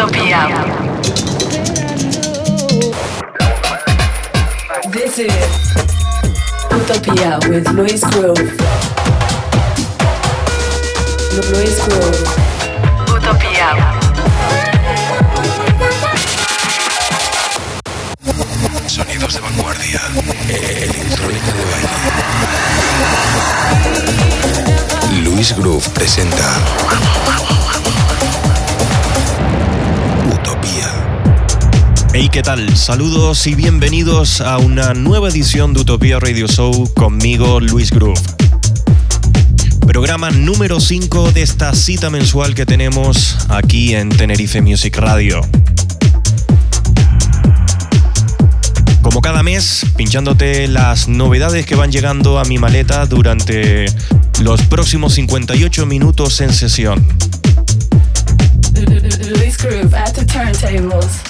Utopia. This is Utopia with Luis Grove. Luis Grove. Utopia. Sonidos de vanguardia. Electrónica de baile. Luis Groove presenta Hey, ¿qué tal? Saludos y bienvenidos a una nueva edición de Utopía Radio Show conmigo, Luis Groove. Programa número 5 de esta cita mensual que tenemos aquí en Tenerife Music Radio. Como cada mes, pinchándote las novedades que van llegando a mi maleta durante los próximos 58 minutos en sesión. Luis Groove at the turntables.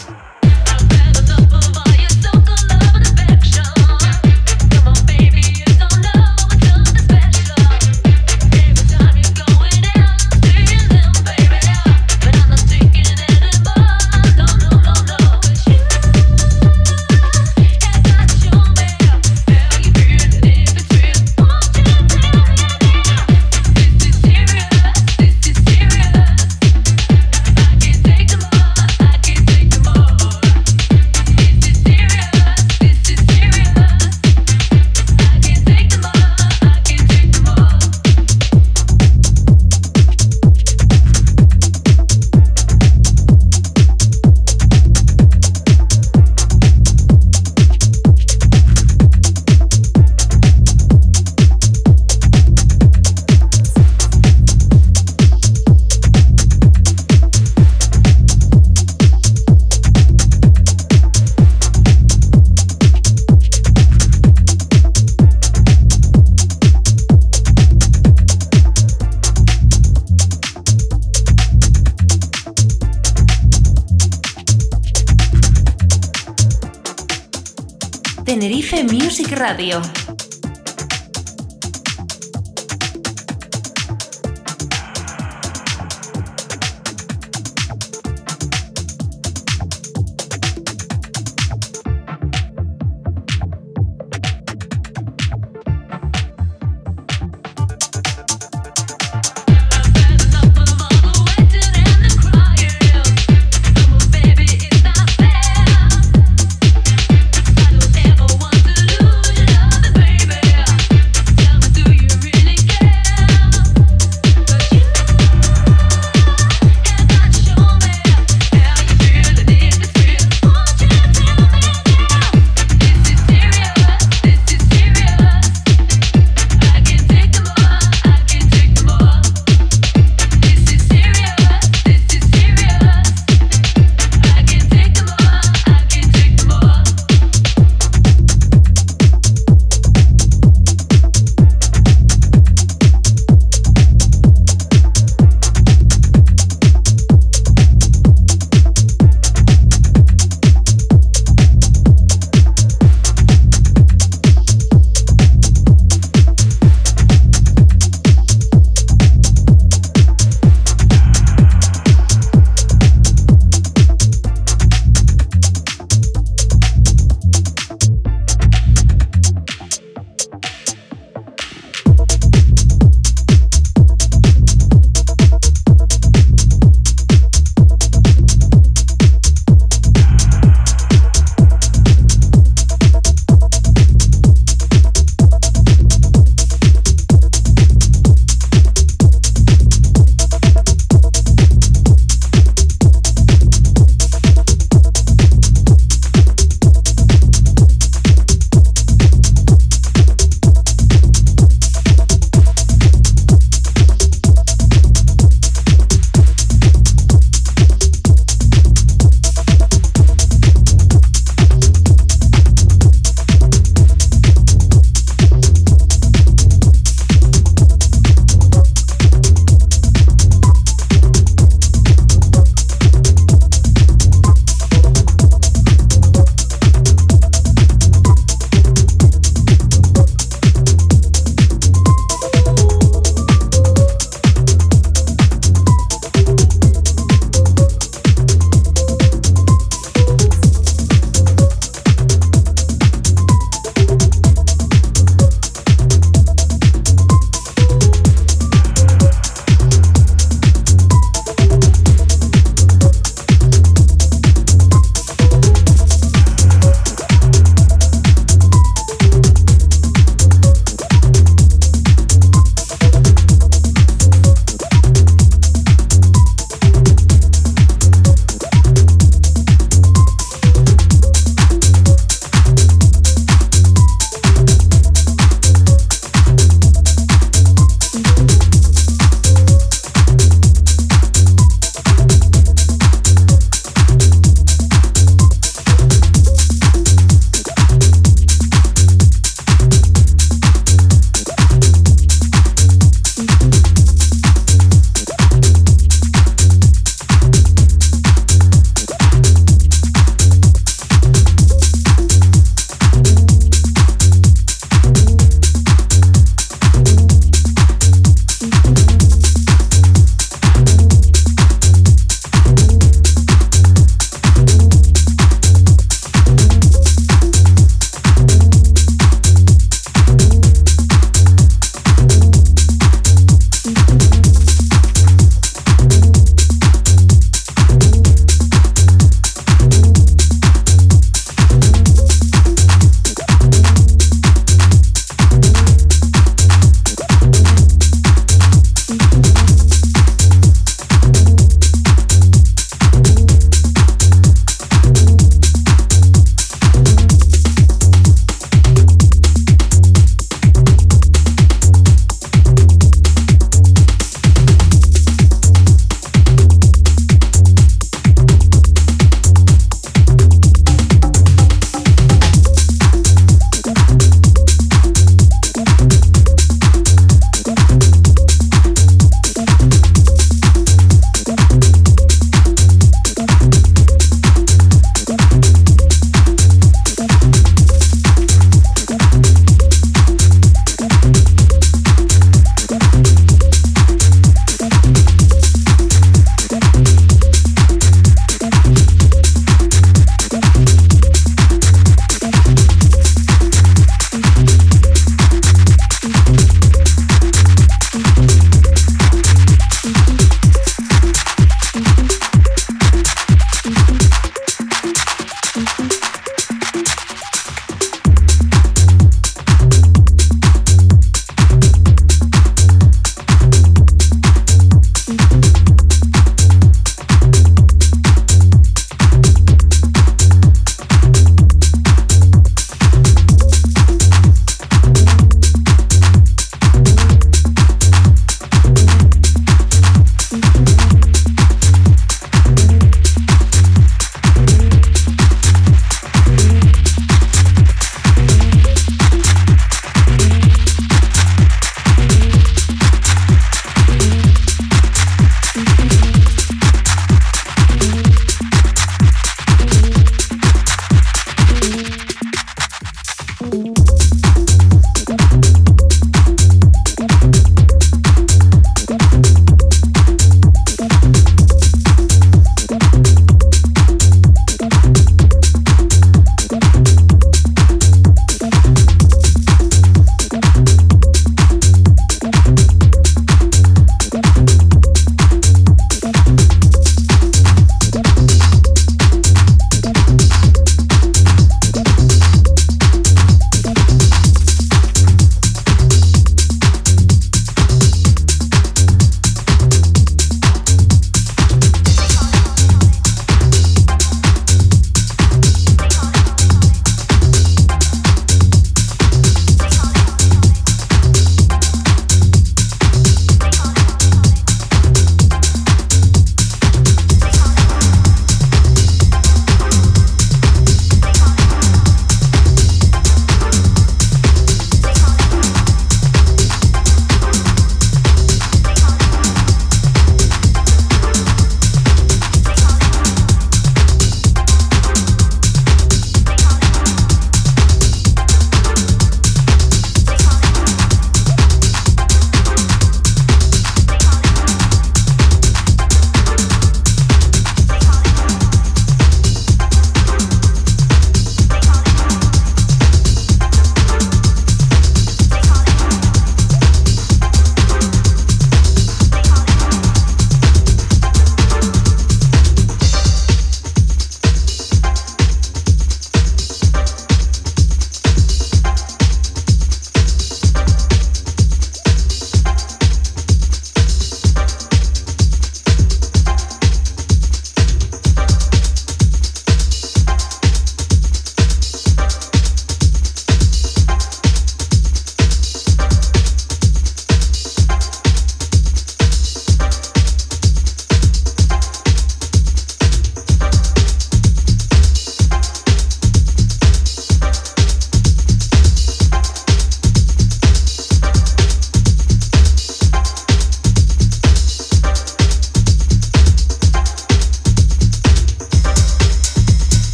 Radio.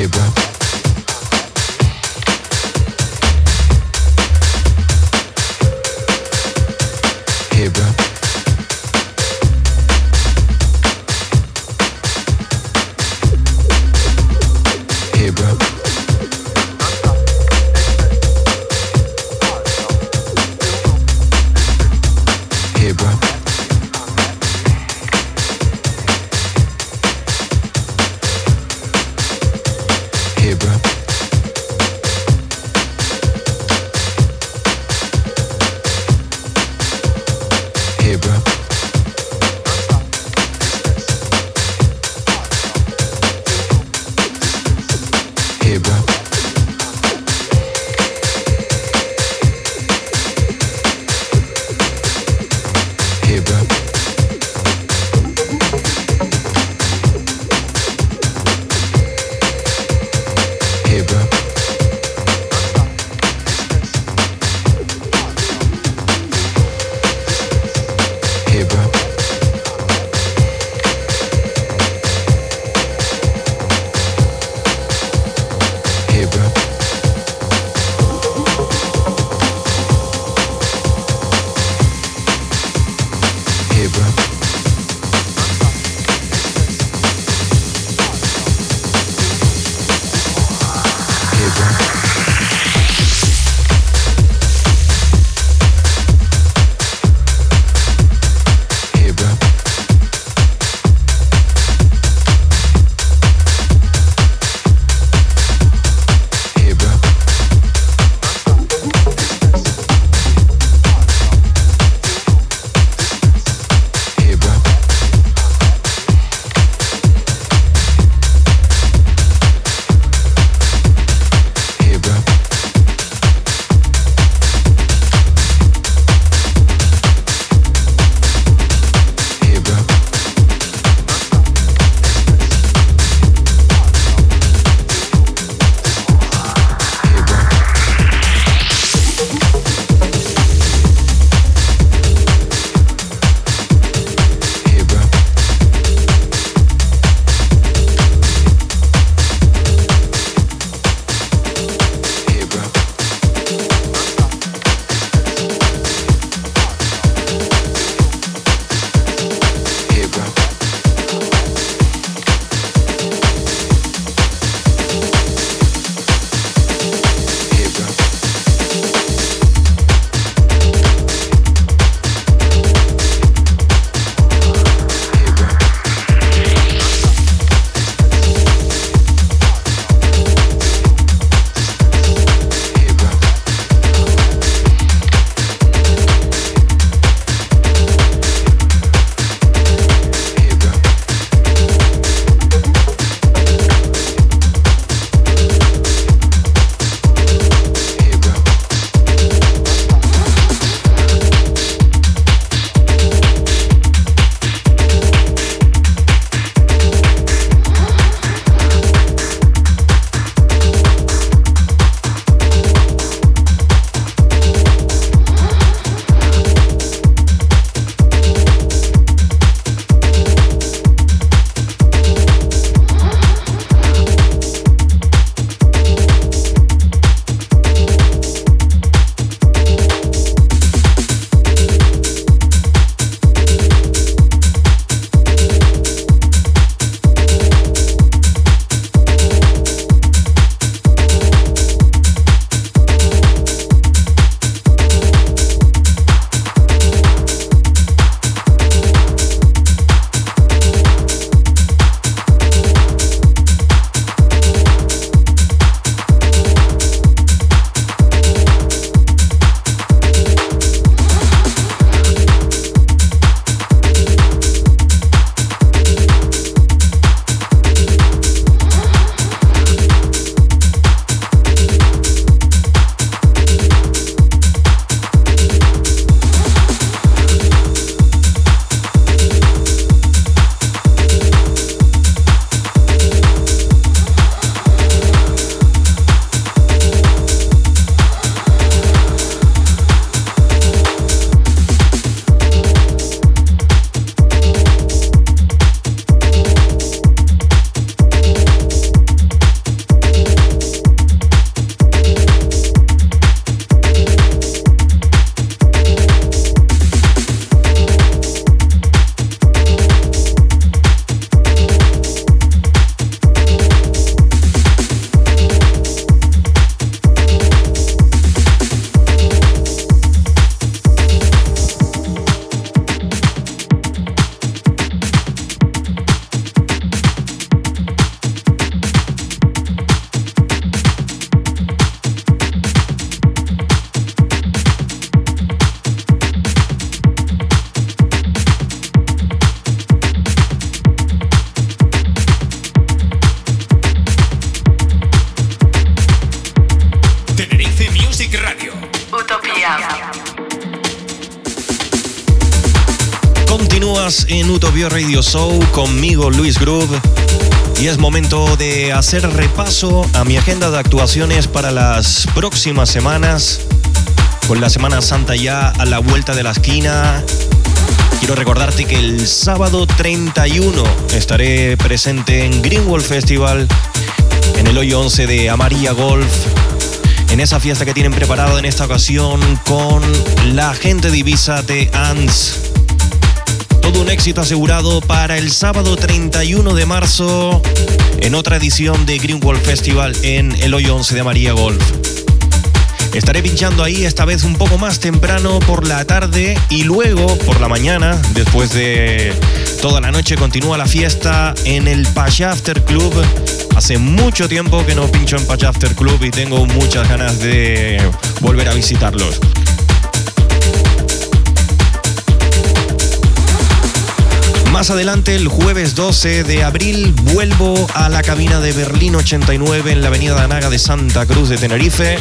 here, bro. Radio Show conmigo, Luis Groove. Y es momento de hacer repaso a mi agenda de actuaciones para las próximas semanas. Con la Semana Santa ya a la vuelta de la esquina. Quiero recordarte que el sábado 31 estaré presente en Greenwald Festival, en el hoyo 11 de Amarilla Golf, en esa fiesta que tienen preparada en esta ocasión con la gente divisa de ANS. Todo un éxito asegurado para el sábado 31 de marzo en otra edición de Greenwald Festival en el hoyo 11 de Amarilla Golf. Estaré pinchando ahí esta vez un poco más temprano por la tarde y luego por la mañana, después de toda la noche, continúa la fiesta en el Pacha After Club. Hace mucho tiempo que no pincho en Pacha After Club y tengo muchas ganas de volver a visitarlos. Más adelante, el jueves 12 de abril, vuelvo a la cabina de Berlín 89 en la avenida Anaga de Santa Cruz de Tenerife.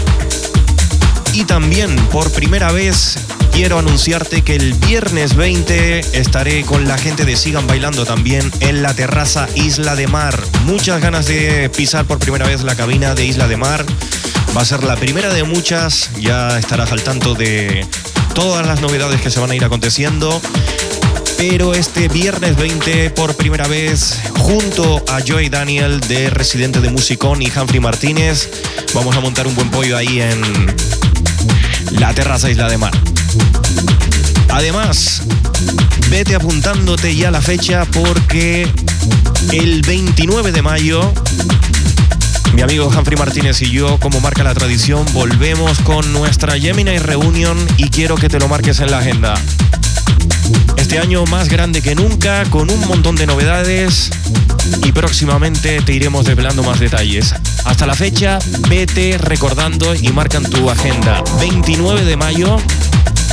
Y también, por primera vez, quiero anunciarte que el viernes 20 estaré con la gente de Sigan Bailando también en la terraza Isla de Mar. Muchas ganas de pisar por primera vez la cabina de Isla de Mar. Va a ser la primera de muchas, ya estarás al tanto de todas las novedades que se van a ir aconteciendo pero este viernes 20 por primera vez junto a Joy Daniel de Residente de Musicón y Humphrey Martínez vamos a montar un buen pollo ahí en la terraza Isla de Mar. Además, vete apuntándote ya la fecha porque el 29 de mayo mi amigo Humphrey Martínez y yo, como marca la tradición, volvemos con nuestra Gemini Reunion y quiero que te lo marques en la agenda. Este año más grande que nunca, con un montón de novedades y próximamente te iremos revelando más detalles. Hasta la fecha, vete recordando y marcan tu agenda. 29 de mayo,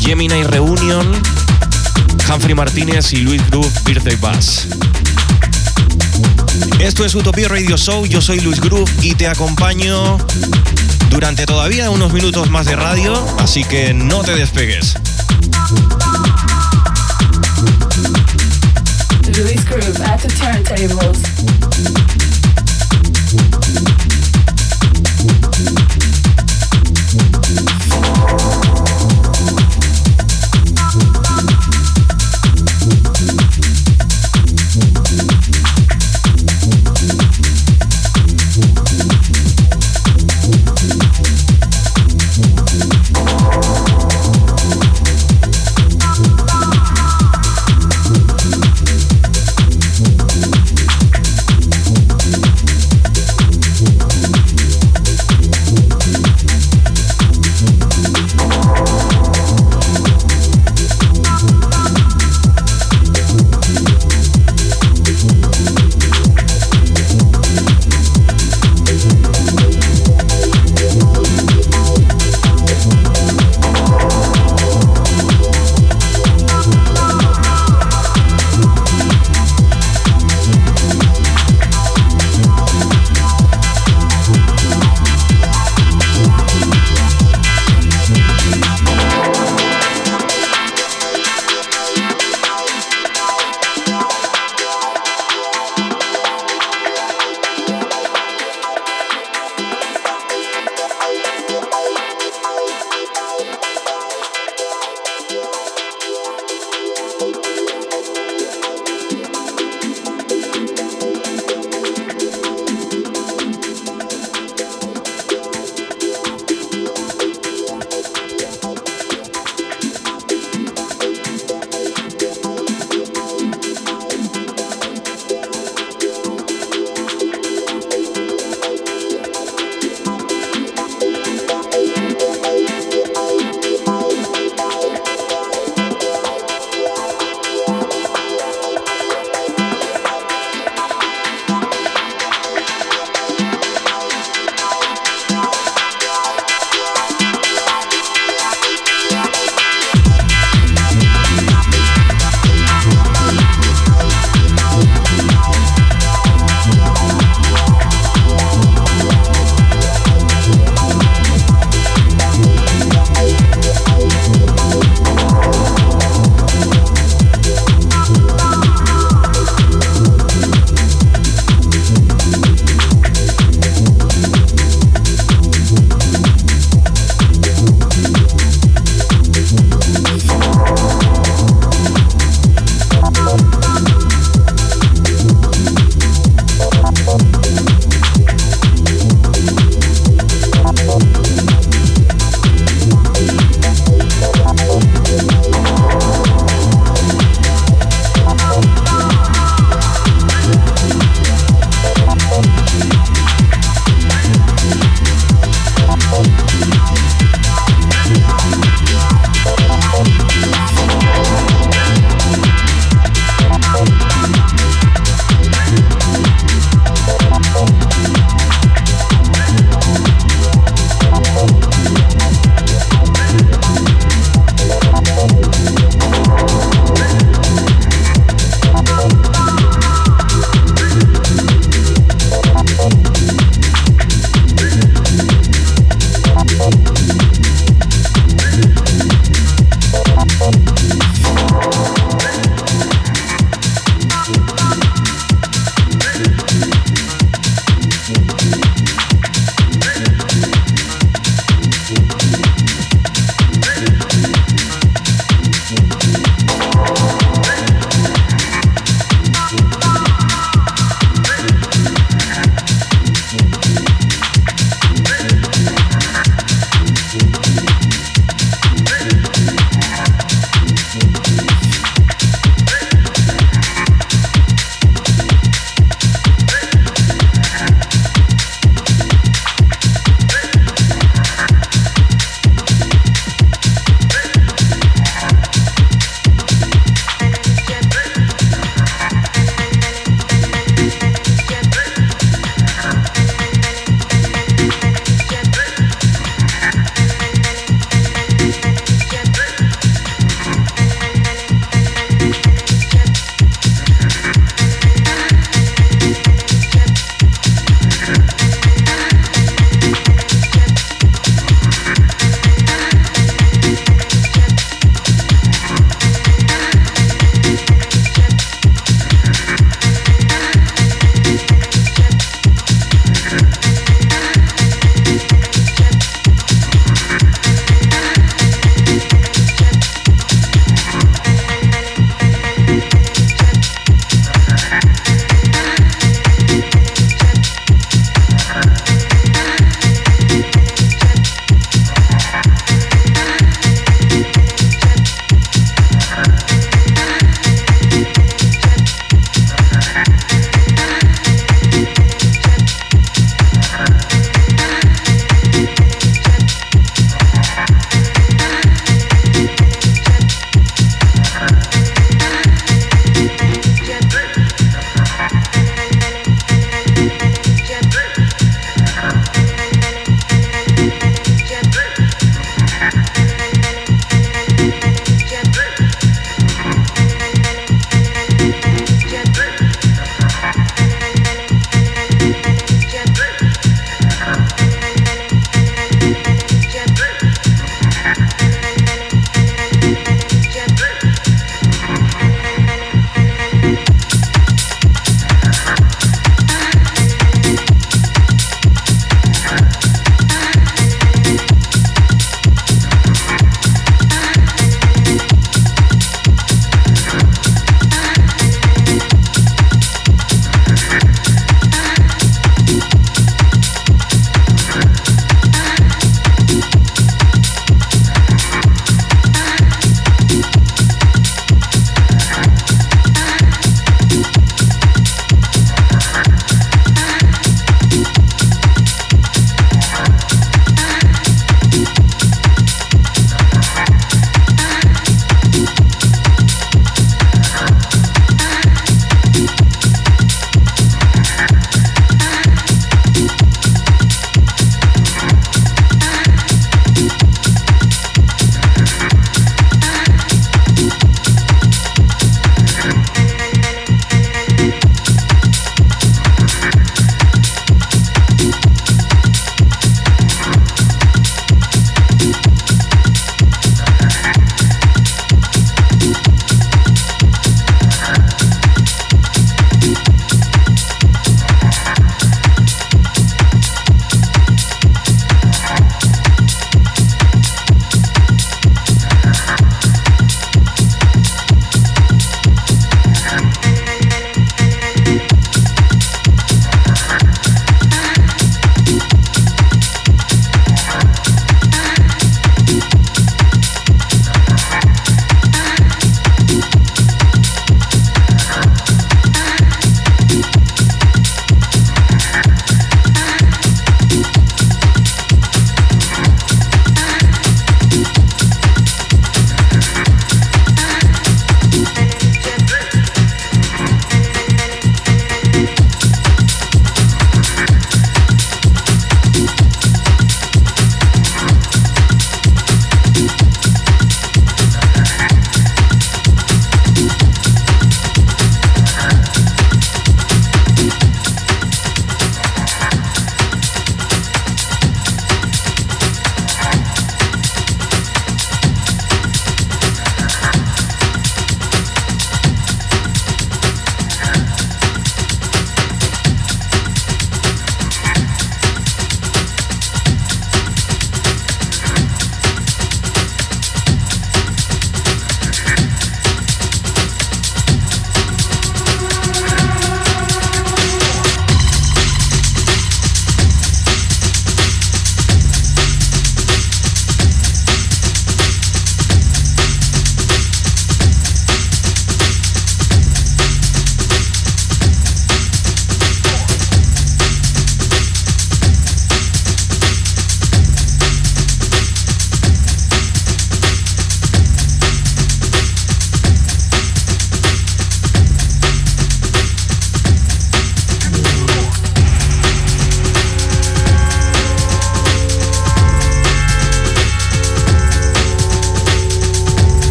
Gemini Reunion, Humphrey Martínez y Luis Groove Birthday Bass. Esto es Utopía Radio Show, yo soy Luis Groove y te acompaño durante todavía unos minutos más de radio, así que no te despegues. Groove at the turntables.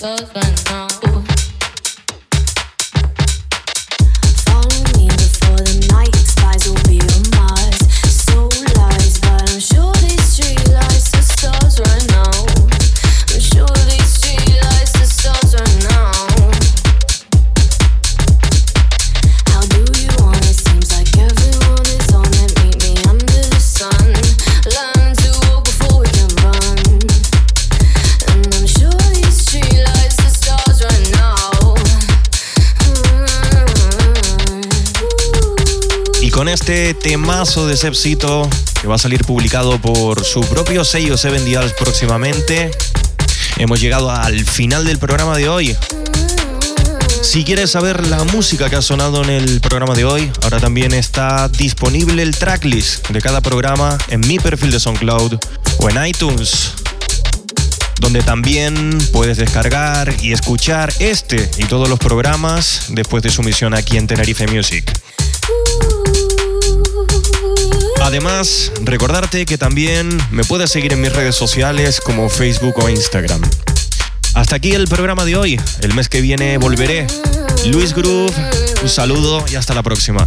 goes by now. Este temazo de Sepsito que va a salir publicado por su propio sello Seven Dials próximamente. Hemos llegado al final del programa de hoy. Si quieres saber la música que ha sonado en el programa de hoy, ahora también está disponible el tracklist de cada programa en mi perfil de SoundCloud o en iTunes, donde también puedes descargar y escuchar este y todos los programas después de su misión aquí en Tenerife Music. Además, recordarte que también me puedes seguir en mis redes sociales como Facebook o Instagram. Hasta aquí el programa de hoy. El mes que viene volveré. Luis Groove, un saludo y hasta la próxima.